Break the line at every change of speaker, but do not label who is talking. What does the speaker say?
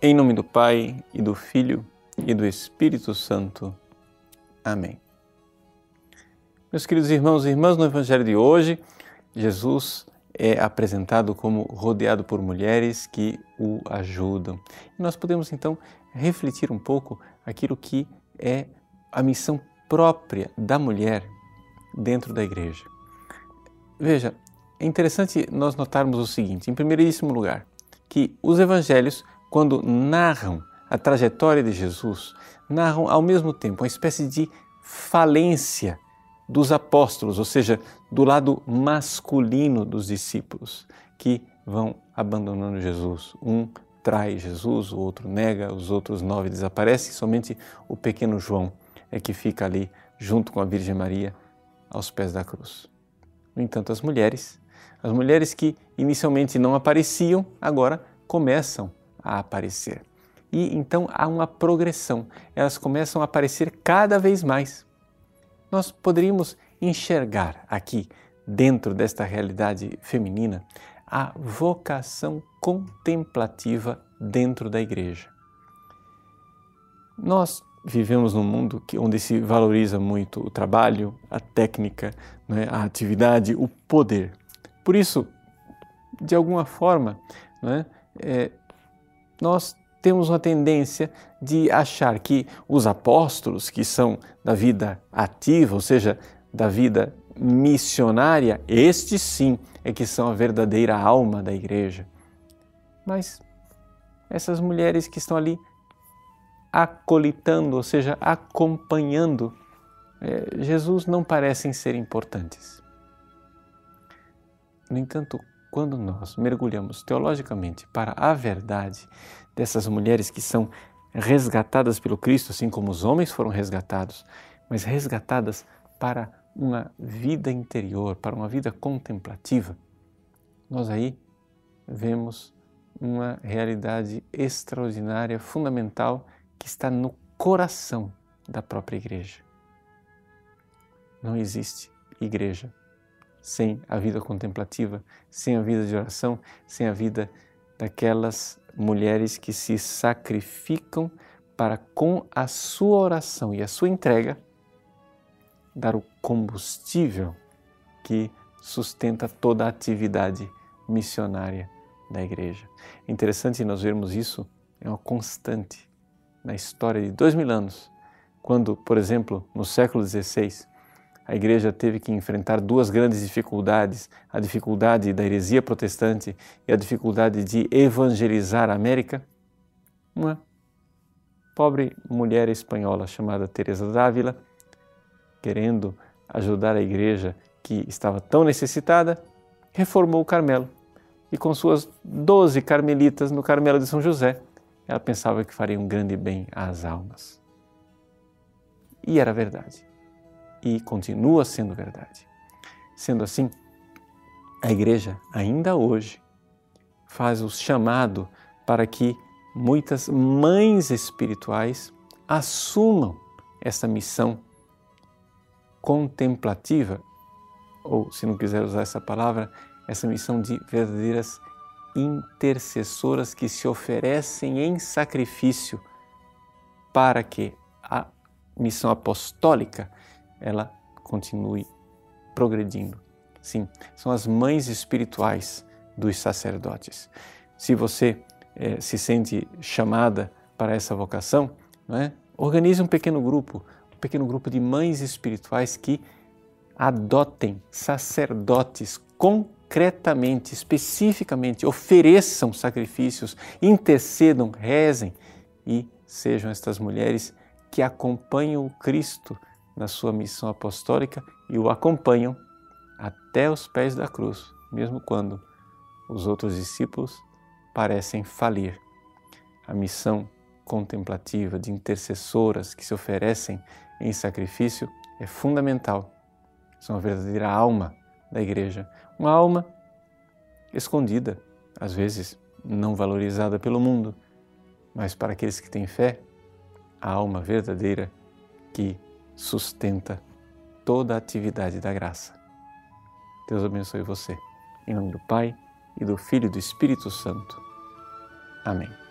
Em nome do Pai e do Filho e do Espírito Santo. Amém. Meus queridos irmãos e irmãs, no Evangelho de hoje, Jesus é apresentado como rodeado por mulheres que o ajudam. E nós podemos então refletir um pouco aquilo que é a missão própria da mulher dentro da igreja. Veja, é interessante nós notarmos o seguinte: em primeiríssimo lugar, que os evangelhos, quando narram a trajetória de Jesus, narram ao mesmo tempo uma espécie de falência dos apóstolos, ou seja, do lado masculino dos discípulos, que vão abandonando Jesus. Um trai Jesus, o outro nega, os outros nove desaparecem, somente o pequeno João é que fica ali junto com a Virgem Maria aos pés da cruz. No entanto, as mulheres, as mulheres que inicialmente não apareciam, agora começam a aparecer. E então há uma progressão, elas começam a aparecer cada vez mais. Nós poderíamos enxergar aqui, dentro desta realidade feminina, a vocação contemplativa dentro da igreja. Nós vivemos num mundo que, onde se valoriza muito o trabalho, a técnica, né, a atividade, o poder. Por isso, de alguma forma, né, é, nós temos uma tendência de achar que os apóstolos, que são da vida ativa, ou seja, da vida missionária, estes sim é que são a verdadeira alma da igreja. Mas essas mulheres que estão ali acolitando, ou seja, acompanhando, é, Jesus não parecem ser importantes. No entanto, quando nós mergulhamos teologicamente para a verdade dessas mulheres que são resgatadas pelo Cristo, assim como os homens foram resgatados, mas resgatadas para uma vida interior, para uma vida contemplativa, nós aí vemos uma realidade extraordinária, fundamental que está no coração da própria igreja. Não existe igreja sem a vida contemplativa, sem a vida de oração, sem a vida daquelas mulheres que se sacrificam para, com a sua oração e a sua entrega, dar o combustível que sustenta toda a atividade missionária da igreja. É interessante nós vermos isso, é uma constante na história de dois mil anos, quando, por exemplo, no século XVI, a igreja teve que enfrentar duas grandes dificuldades: a dificuldade da heresia protestante e a dificuldade de evangelizar a América. Uma pobre mulher espanhola chamada Teresa d'Ávila, querendo ajudar a igreja que estava tão necessitada, reformou o Carmelo e com suas doze carmelitas no Carmelo de São José, ela pensava que faria um grande bem às almas. E era verdade. E continua sendo verdade. Sendo assim, a igreja ainda hoje faz o chamado para que muitas mães espirituais assumam essa missão contemplativa, ou se não quiser usar essa palavra, essa missão de verdadeiras intercessoras que se oferecem em sacrifício para que a missão apostólica ela continue progredindo. Sim, são as mães espirituais dos sacerdotes. Se você eh, se sente chamada para essa vocação, é? organize um pequeno grupo, um pequeno grupo de mães espirituais que adotem sacerdotes concretamente, especificamente, ofereçam sacrifícios, intercedam, rezem e sejam estas mulheres que acompanham o Cristo na sua missão apostólica e o acompanham até os pés da cruz, mesmo quando os outros discípulos parecem falir. A missão contemplativa de intercessoras que se oferecem em sacrifício é fundamental. São a verdadeira alma da igreja. Uma alma escondida, às vezes não valorizada pelo mundo, mas para aqueles que têm fé, a alma verdadeira que sustenta toda a atividade da graça. Deus abençoe você. Em nome do Pai, e do Filho e do Espírito Santo. Amém.